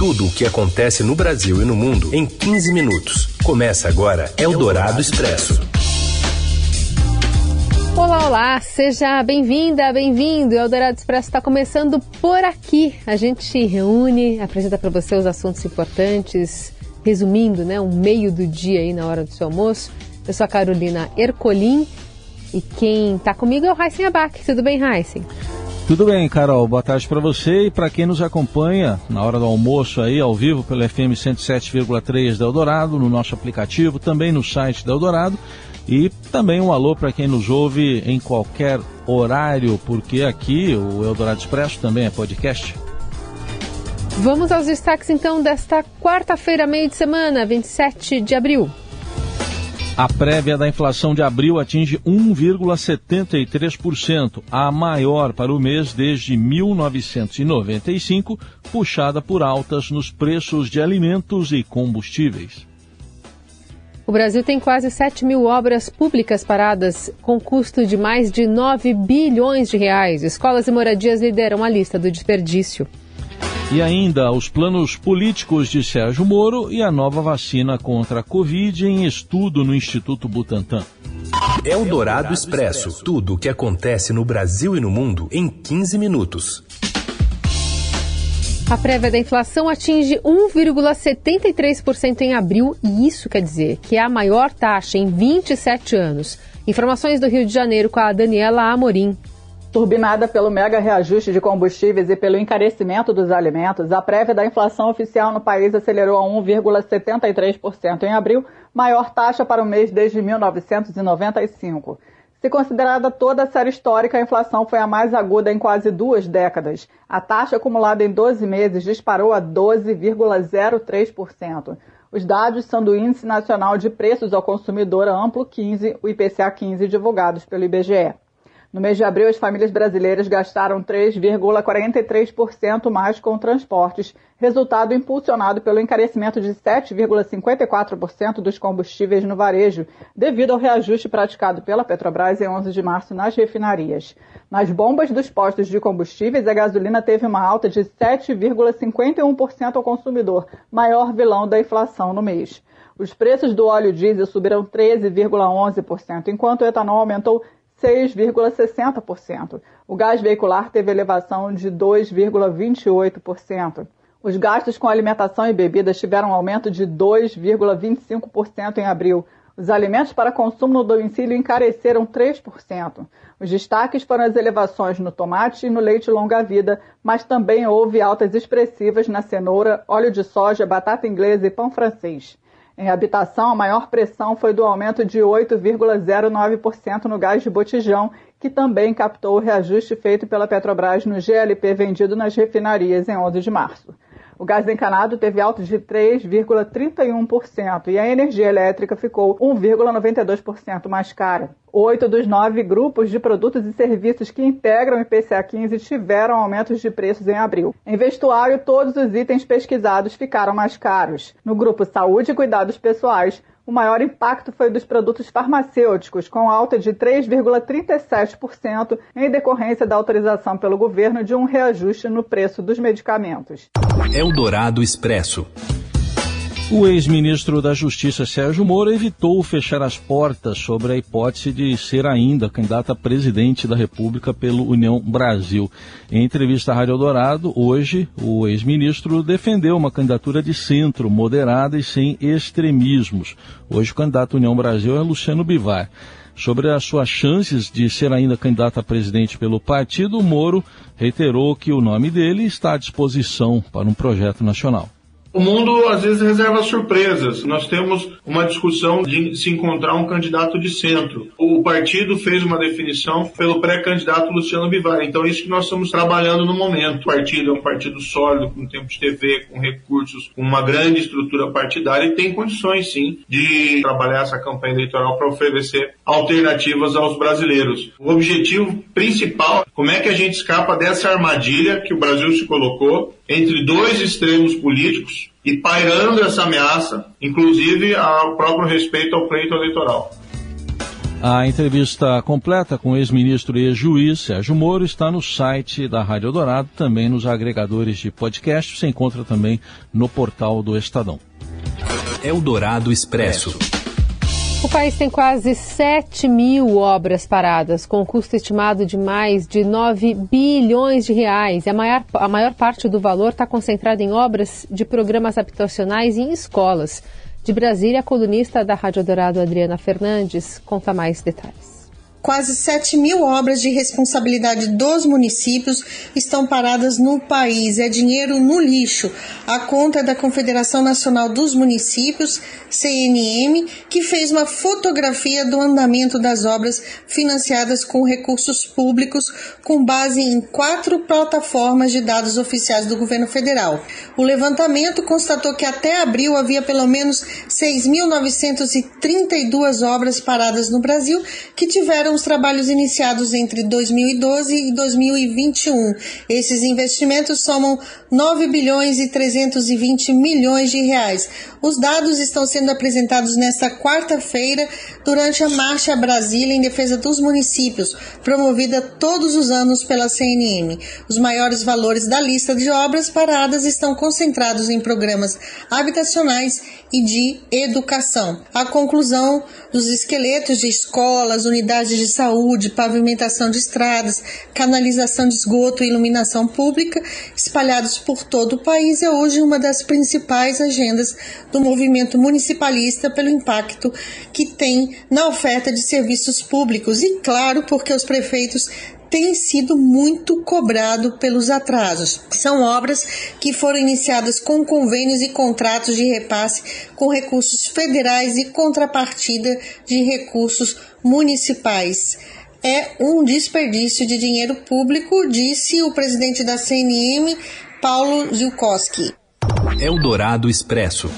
Tudo o que acontece no Brasil e no mundo em 15 minutos. Começa agora Eldorado Expresso. Olá, olá, seja bem-vinda, bem-vindo. O Eldorado Expresso está começando por aqui. A gente reúne, apresenta para você os assuntos importantes, resumindo, né, um meio do dia aí na hora do seu almoço. Eu sou a Carolina Ercolim e quem está comigo é o Heisen Abac. Tudo bem, Heisen? Tudo bem, Carol. Boa tarde para você e para quem nos acompanha na hora do almoço aí, ao vivo, pelo FM 107,3 da Eldorado, no nosso aplicativo, também no site da Eldorado. E também um alô para quem nos ouve em qualquer horário, porque aqui o Eldorado Expresso também é podcast. Vamos aos destaques então desta quarta-feira, meio de semana, 27 de abril. A prévia da inflação de abril atinge 1,73%, a maior para o mês desde 1995, puxada por altas nos preços de alimentos e combustíveis. O Brasil tem quase 7 mil obras públicas paradas, com custo de mais de 9 bilhões de reais. Escolas e moradias lideram a lista do desperdício. E ainda os planos políticos de Sérgio Moro e a nova vacina contra a Covid em estudo no Instituto Butantan. É o Dourado Expresso. Tudo o que acontece no Brasil e no mundo em 15 minutos. A prévia da inflação atinge 1,73% em abril e isso quer dizer que é a maior taxa em 27 anos. Informações do Rio de Janeiro com a Daniela Amorim. Turbinada pelo mega reajuste de combustíveis e pelo encarecimento dos alimentos, a prévia da inflação oficial no país acelerou a 1,73% em abril, maior taxa para o mês desde 1995. Se considerada toda a série histórica, a inflação foi a mais aguda em quase duas décadas. A taxa acumulada em 12 meses disparou a 12,03%. Os dados são do Índice Nacional de Preços ao Consumidor Amplo 15, o IPCA 15, divulgados pelo IBGE. No mês de abril, as famílias brasileiras gastaram 3,43% mais com transportes, resultado impulsionado pelo encarecimento de 7,54% dos combustíveis no varejo, devido ao reajuste praticado pela Petrobras em 11 de março nas refinarias. Nas bombas dos postos de combustíveis, a gasolina teve uma alta de 7,51% ao consumidor, maior vilão da inflação no mês. Os preços do óleo diesel subiram 13,11%, enquanto o etanol aumentou 6,60%. O gás veicular teve elevação de 2,28%. Os gastos com alimentação e bebidas tiveram um aumento de 2,25% em abril. Os alimentos para consumo no domicílio encareceram 3%. Os destaques foram as elevações no tomate e no leite longa-vida, mas também houve altas expressivas na cenoura, óleo de soja, batata inglesa e pão francês. Em habitação, a maior pressão foi do aumento de 8,09% no gás de botijão, que também captou o reajuste feito pela Petrobras no GLP vendido nas refinarias em 11 de março. O gás encanado teve alta de 3,31% e a energia elétrica ficou 1,92% mais cara. Oito dos nove grupos de produtos e serviços que integram o IPCA 15 tiveram aumentos de preços em abril. Em vestuário, todos os itens pesquisados ficaram mais caros. No grupo Saúde e Cuidados Pessoais, o maior impacto foi dos produtos farmacêuticos, com alta de 3,37% em decorrência da autorização pelo governo de um reajuste no preço dos medicamentos. Eldorado Expresso. O ex-ministro da Justiça Sérgio Moro evitou fechar as portas sobre a hipótese de ser ainda candidato a presidente da República pelo União Brasil. Em entrevista à Rádio Eldorado, hoje, o ex-ministro defendeu uma candidatura de centro, moderada e sem extremismos. Hoje, o candidato União Brasil é Luciano Bivar. Sobre as suas chances de ser ainda candidato a presidente pelo partido, Moro reiterou que o nome dele está à disposição para um projeto nacional. O mundo às vezes reserva surpresas. Nós temos uma discussão de se encontrar um candidato de centro. O partido fez uma definição pelo pré-candidato Luciano Bivar. Então, isso que nós estamos trabalhando no momento. O partido é um partido sólido, com tempo de TV, com recursos, com uma grande estrutura partidária e tem condições, sim, de trabalhar essa campanha eleitoral para oferecer alternativas aos brasileiros. O objetivo principal, como é que a gente escapa dessa armadilha que o Brasil se colocou entre dois extremos políticos e pairando essa ameaça, inclusive ao próprio respeito ao pleito eleitoral. A entrevista completa com o ex-ministro e ex-juiz Sérgio Moro está no site da Rádio Eldorado, também nos agregadores de podcast. Você encontra também no portal do Estadão. Eldorado Expresso. O país tem quase 7 mil obras paradas, com custo estimado de mais de 9 bilhões de reais. A maior, a maior parte do valor está concentrada em obras de programas habitacionais e em escolas. De Brasília, a colunista da Rádio Dourado, Adriana Fernandes, conta mais detalhes. Quase 7 mil obras de responsabilidade dos municípios estão paradas no país. É dinheiro no lixo. A conta é da Confederação Nacional dos Municípios, CNM, que fez uma fotografia do andamento das obras financiadas com recursos públicos, com base em quatro plataformas de dados oficiais do governo federal. O levantamento constatou que até abril havia pelo menos 6.932 obras paradas no Brasil que tiveram os trabalhos iniciados entre 2012 e 2021. Esses investimentos somam 9 bilhões e 320 milhões de reais. Os dados estão sendo apresentados nesta quarta-feira durante a Marcha Brasília em defesa dos municípios, promovida todos os anos pela CNM. Os maiores valores da lista de obras paradas estão concentrados em programas habitacionais e de educação. A conclusão dos esqueletos de escolas, unidades de saúde, pavimentação de estradas, canalização de esgoto e iluminação pública, espalhados por todo o país, é hoje uma das principais agendas do movimento municipalista pelo impacto que tem na oferta de serviços públicos. E, claro, porque os prefeitos tem sido muito cobrado pelos atrasos. São obras que foram iniciadas com convênios e contratos de repasse com recursos federais e contrapartida de recursos municipais. É um desperdício de dinheiro público, disse o presidente da CNM, Paulo Zilkowski. Eldorado Expresso.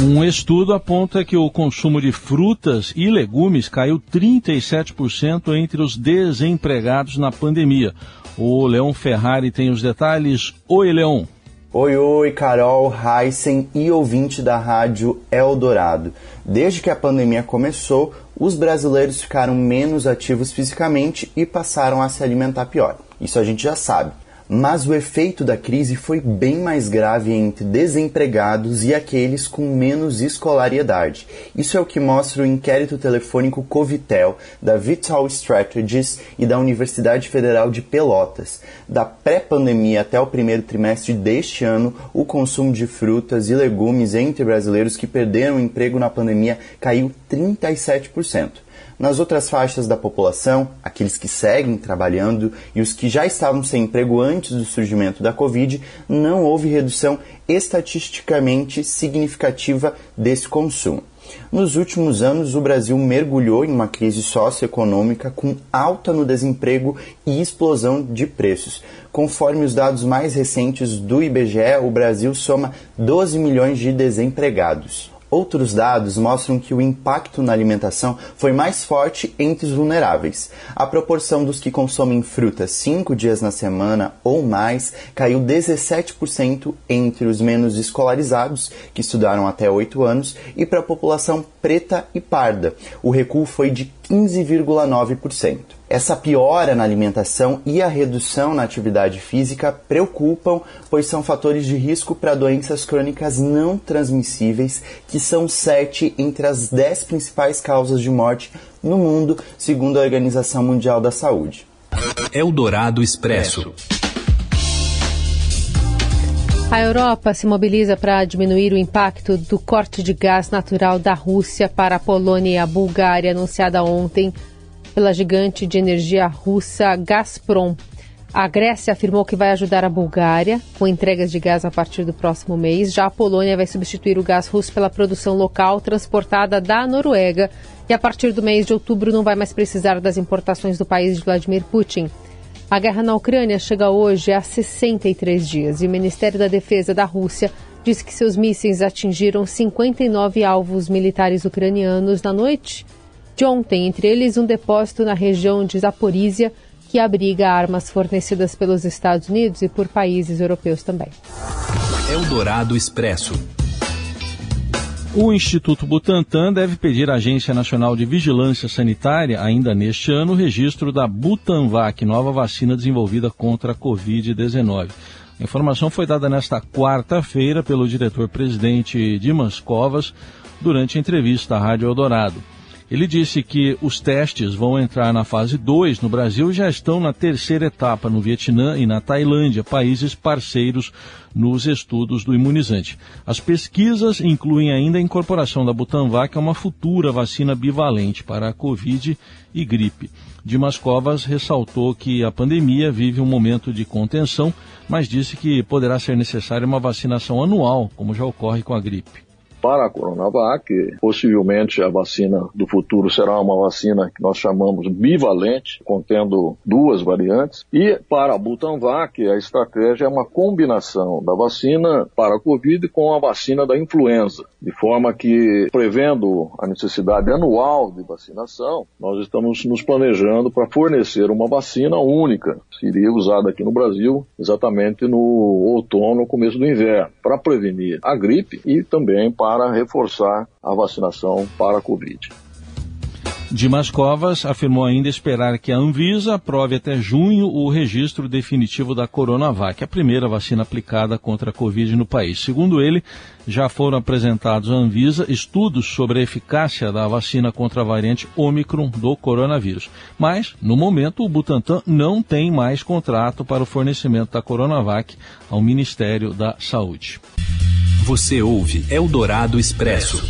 Um estudo aponta que o consumo de frutas e legumes caiu 37% entre os desempregados na pandemia. O Leão Ferrari tem os detalhes. Oi, Leão. Oi, oi, Carol, Heisen e ouvinte da rádio Eldorado. Desde que a pandemia começou, os brasileiros ficaram menos ativos fisicamente e passaram a se alimentar pior. Isso a gente já sabe. Mas o efeito da crise foi bem mais grave entre desempregados e aqueles com menos escolaridade. Isso é o que mostra o inquérito telefônico Covitel, da Vital Strategies e da Universidade Federal de Pelotas. Da pré-pandemia até o primeiro trimestre deste ano, o consumo de frutas e legumes entre brasileiros que perderam o emprego na pandemia caiu 37%. Nas outras faixas da população, aqueles que seguem trabalhando e os que já estavam sem emprego antes do surgimento da Covid, não houve redução estatisticamente significativa desse consumo. Nos últimos anos, o Brasil mergulhou em uma crise socioeconômica com alta no desemprego e explosão de preços. Conforme os dados mais recentes do IBGE, o Brasil soma 12 milhões de desempregados. Outros dados mostram que o impacto na alimentação foi mais forte entre os vulneráveis. A proporção dos que consomem frutas cinco dias na semana ou mais caiu 17% entre os menos escolarizados, que estudaram até 8 anos, e para a população preta e parda. O recuo foi de 15,9%. Essa piora na alimentação e a redução na atividade física preocupam, pois são fatores de risco para doenças crônicas não transmissíveis, que são sete entre as dez principais causas de morte no mundo, segundo a Organização Mundial da Saúde. Eldorado Expresso. A Europa se mobiliza para diminuir o impacto do corte de gás natural da Rússia para a Polônia e a Bulgária, anunciada ontem pela gigante de energia russa Gazprom. A Grécia afirmou que vai ajudar a Bulgária com entregas de gás a partir do próximo mês. Já a Polônia vai substituir o gás russo pela produção local transportada da Noruega e a partir do mês de outubro não vai mais precisar das importações do país de Vladimir Putin. A guerra na Ucrânia chega hoje a 63 dias e o Ministério da Defesa da Rússia disse que seus mísseis atingiram 59 alvos militares ucranianos na noite de ontem, entre eles um depósito na região de Zaporizhia, que abriga armas fornecidas pelos Estados Unidos e por países europeus também. Eldorado Expresso. O Instituto Butantan deve pedir à Agência Nacional de Vigilância Sanitária, ainda neste ano, o registro da Butanvac, nova vacina desenvolvida contra a Covid-19. A informação foi dada nesta quarta-feira pelo diretor-presidente Dimas Covas durante a entrevista à Rádio Eldorado. Ele disse que os testes vão entrar na fase 2 no Brasil e já estão na terceira etapa no Vietnã e na Tailândia, países parceiros nos estudos do imunizante. As pesquisas incluem ainda a incorporação da Butanvac a uma futura vacina bivalente para a Covid e gripe. Dimas Covas ressaltou que a pandemia vive um momento de contenção, mas disse que poderá ser necessária uma vacinação anual, como já ocorre com a gripe para a Coronavac. Possivelmente a vacina do futuro será uma vacina que nós chamamos bivalente, contendo duas variantes. E para a Butanvac, a estratégia é uma combinação da vacina para a Covid com a vacina da influenza, de forma que, prevendo a necessidade anual de vacinação, nós estamos nos planejando para fornecer uma vacina única, seria usada aqui no Brasil exatamente no outono, começo do inverno, para prevenir a gripe e também para para reforçar a vacinação para a Covid. Dimas Covas afirmou ainda esperar que a Anvisa aprove até junho o registro definitivo da Coronavac, a primeira vacina aplicada contra a Covid no país. Segundo ele, já foram apresentados à Anvisa estudos sobre a eficácia da vacina contra a variante Omicron do coronavírus. Mas, no momento, o Butantan não tem mais contrato para o fornecimento da Coronavac ao Ministério da Saúde. Você ouve Eldorado Expresso.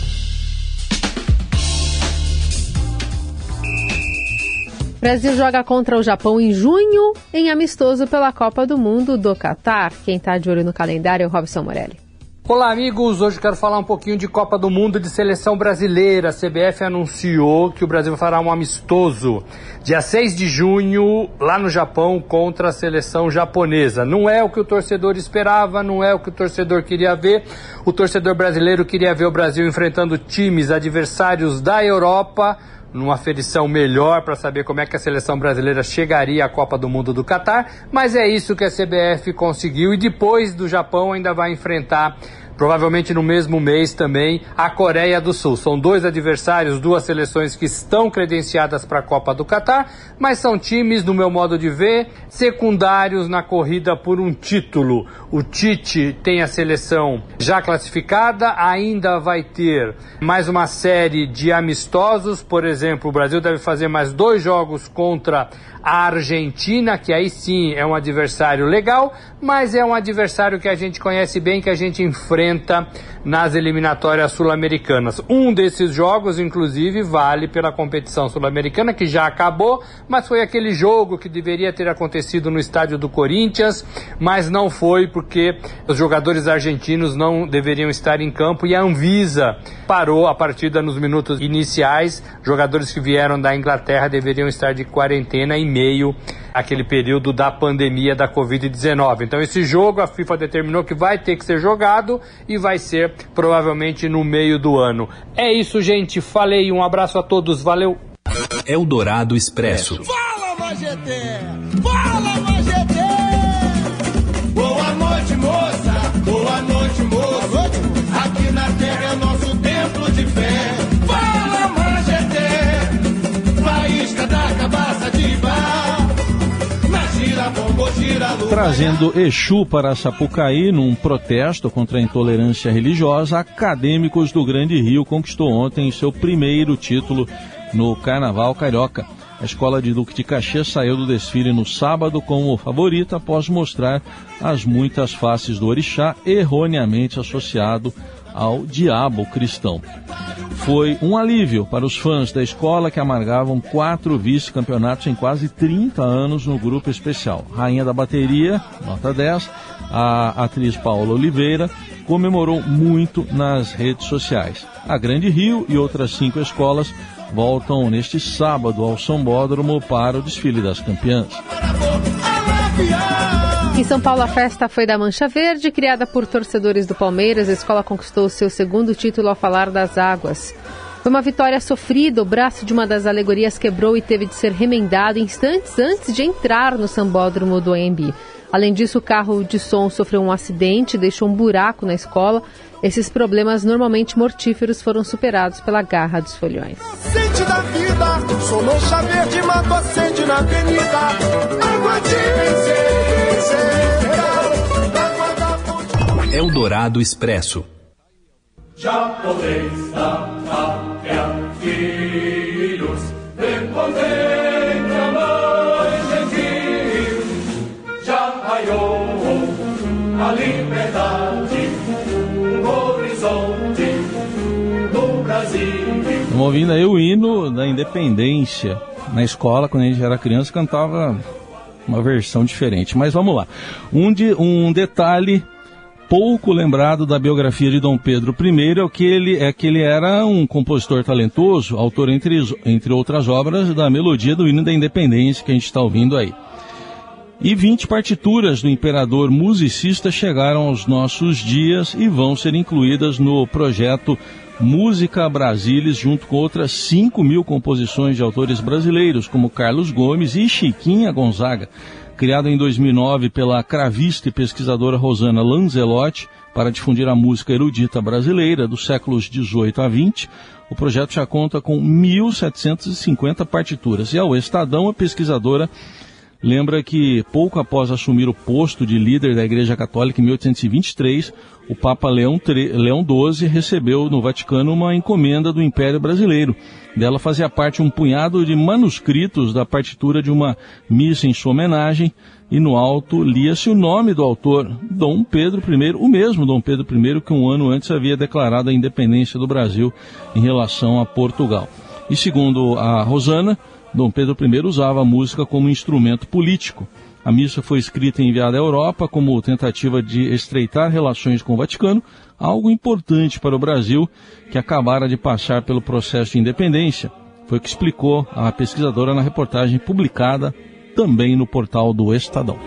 Brasil joga contra o Japão em junho, em amistoso pela Copa do Mundo do Catar. Quem está de olho no calendário é o Robson Morelli. Olá, amigos. Hoje quero falar um pouquinho de Copa do Mundo de seleção brasileira. A CBF anunciou que o Brasil fará um amistoso dia 6 de junho lá no Japão contra a seleção japonesa. Não é o que o torcedor esperava, não é o que o torcedor queria ver. O torcedor brasileiro queria ver o Brasil enfrentando times adversários da Europa numa aferição melhor para saber como é que a seleção brasileira chegaria à Copa do Mundo do Catar, mas é isso que a CBF conseguiu e depois do Japão ainda vai enfrentar provavelmente no mesmo mês também, a Coreia do Sul. São dois adversários, duas seleções que estão credenciadas para a Copa do Catar, mas são times, no meu modo de ver, secundários na corrida por um título. O Tite tem a seleção já classificada, ainda vai ter mais uma série de amistosos, por exemplo, o Brasil deve fazer mais dois jogos contra a Argentina, que aí sim é um adversário legal, mas é um adversário que a gente conhece bem, que a gente enfrenta nas eliminatórias sul-americanas. Um desses jogos, inclusive, vale pela competição sul-americana, que já acabou, mas foi aquele jogo que deveria ter acontecido no estádio do Corinthians, mas não foi porque os jogadores argentinos não deveriam estar em campo e a Anvisa parou a partida nos minutos iniciais. Jogadores que vieram da Inglaterra deveriam estar de quarentena em meio àquele período da pandemia da Covid-19. Então, esse jogo a FIFA determinou que vai ter que ser jogado e vai ser provavelmente no meio do ano. É isso, gente. Falei. Um abraço a todos. Valeu. Eldorado Expresso. Fala, Magedê! Fala, Trazendo Exu para Sapucaí num protesto contra a intolerância religiosa, acadêmicos do Grande Rio conquistou ontem seu primeiro título no Carnaval Carioca. A escola de Duque de Caxias saiu do desfile no sábado como favorita após mostrar as muitas faces do orixá erroneamente associado ao diabo cristão. Foi um alívio para os fãs da escola que amargavam quatro vice-campeonatos em quase 30 anos no grupo especial. Rainha da Bateria, nota 10, a atriz Paula Oliveira, comemorou muito nas redes sociais. A Grande Rio e outras cinco escolas voltam neste sábado ao Sambódromo para o desfile das campeãs. Em São Paulo, a festa foi da Mancha Verde, criada por torcedores do Palmeiras. A escola conquistou seu segundo título ao falar das águas. Foi uma vitória sofrida, o braço de uma das alegorias quebrou e teve de ser remendado instantes antes de entrar no sambódromo do AMB. Além disso, o carro de som sofreu um acidente, deixou um buraco na escola. Esses problemas normalmente mortíferos foram superados pela garra dos folhões. Água de Eldorado Expresso. Japonês da pátria, filhos, respondem a mãe gentil. Já raiou a liberdade, o horizonte do Brasil. Estamos ouvindo aí o hino da independência. Na escola, quando a gente era criança, cantava uma versão diferente. Mas vamos lá. Um, de, um detalhe pouco lembrado da biografia de Dom Pedro I é que ele, é que ele era um compositor talentoso, autor, entre, entre outras obras, da melodia do hino da independência que a gente está ouvindo aí. E 20 partituras do imperador musicista chegaram aos nossos dias e vão ser incluídas no projeto Música Brasilis, junto com outras 5 mil composições de autores brasileiros, como Carlos Gomes e Chiquinha Gonzaga. Criado em 2009 pela cravista e pesquisadora Rosana Lanzelotti para difundir a música erudita brasileira dos séculos 18 a 20, o projeto já conta com 1.750 partituras. E ao Estadão, a pesquisadora lembra que pouco após assumir o posto de líder da Igreja Católica em 1823, o Papa Leão, Leão XII recebeu no Vaticano uma encomenda do Império Brasileiro. Dela fazia parte um punhado de manuscritos da partitura de uma missa em sua homenagem, e no alto lia-se o nome do autor, Dom Pedro I, o mesmo Dom Pedro I que um ano antes havia declarado a independência do Brasil em relação a Portugal. E segundo a Rosana, Dom Pedro I usava a música como instrumento político. A missa foi escrita e enviada à Europa como tentativa de estreitar relações com o Vaticano, algo importante para o Brasil, que acabara de passar pelo processo de independência. Foi o que explicou a pesquisadora na reportagem publicada também no portal do Estadão.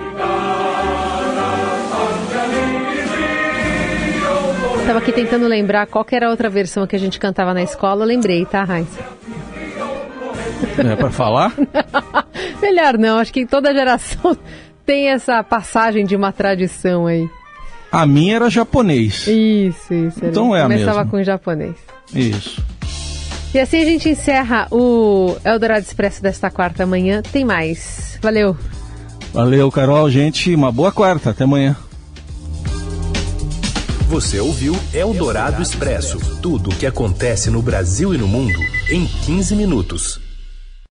Estava aqui tentando lembrar qual era a outra versão que a gente cantava na escola, lembrei, tá, Raíssa? É para falar? Melhor não, acho que toda geração tem essa passagem de uma tradição aí. A minha era japonês. Isso, isso. Então é a Começava mesma. com japonês. Isso. E assim a gente encerra o Eldorado Expresso desta quarta manhã. Tem mais. Valeu. Valeu, Carol, gente. Uma boa quarta. Até amanhã. Você ouviu Eldorado Expresso tudo o que acontece no Brasil e no mundo em 15 minutos.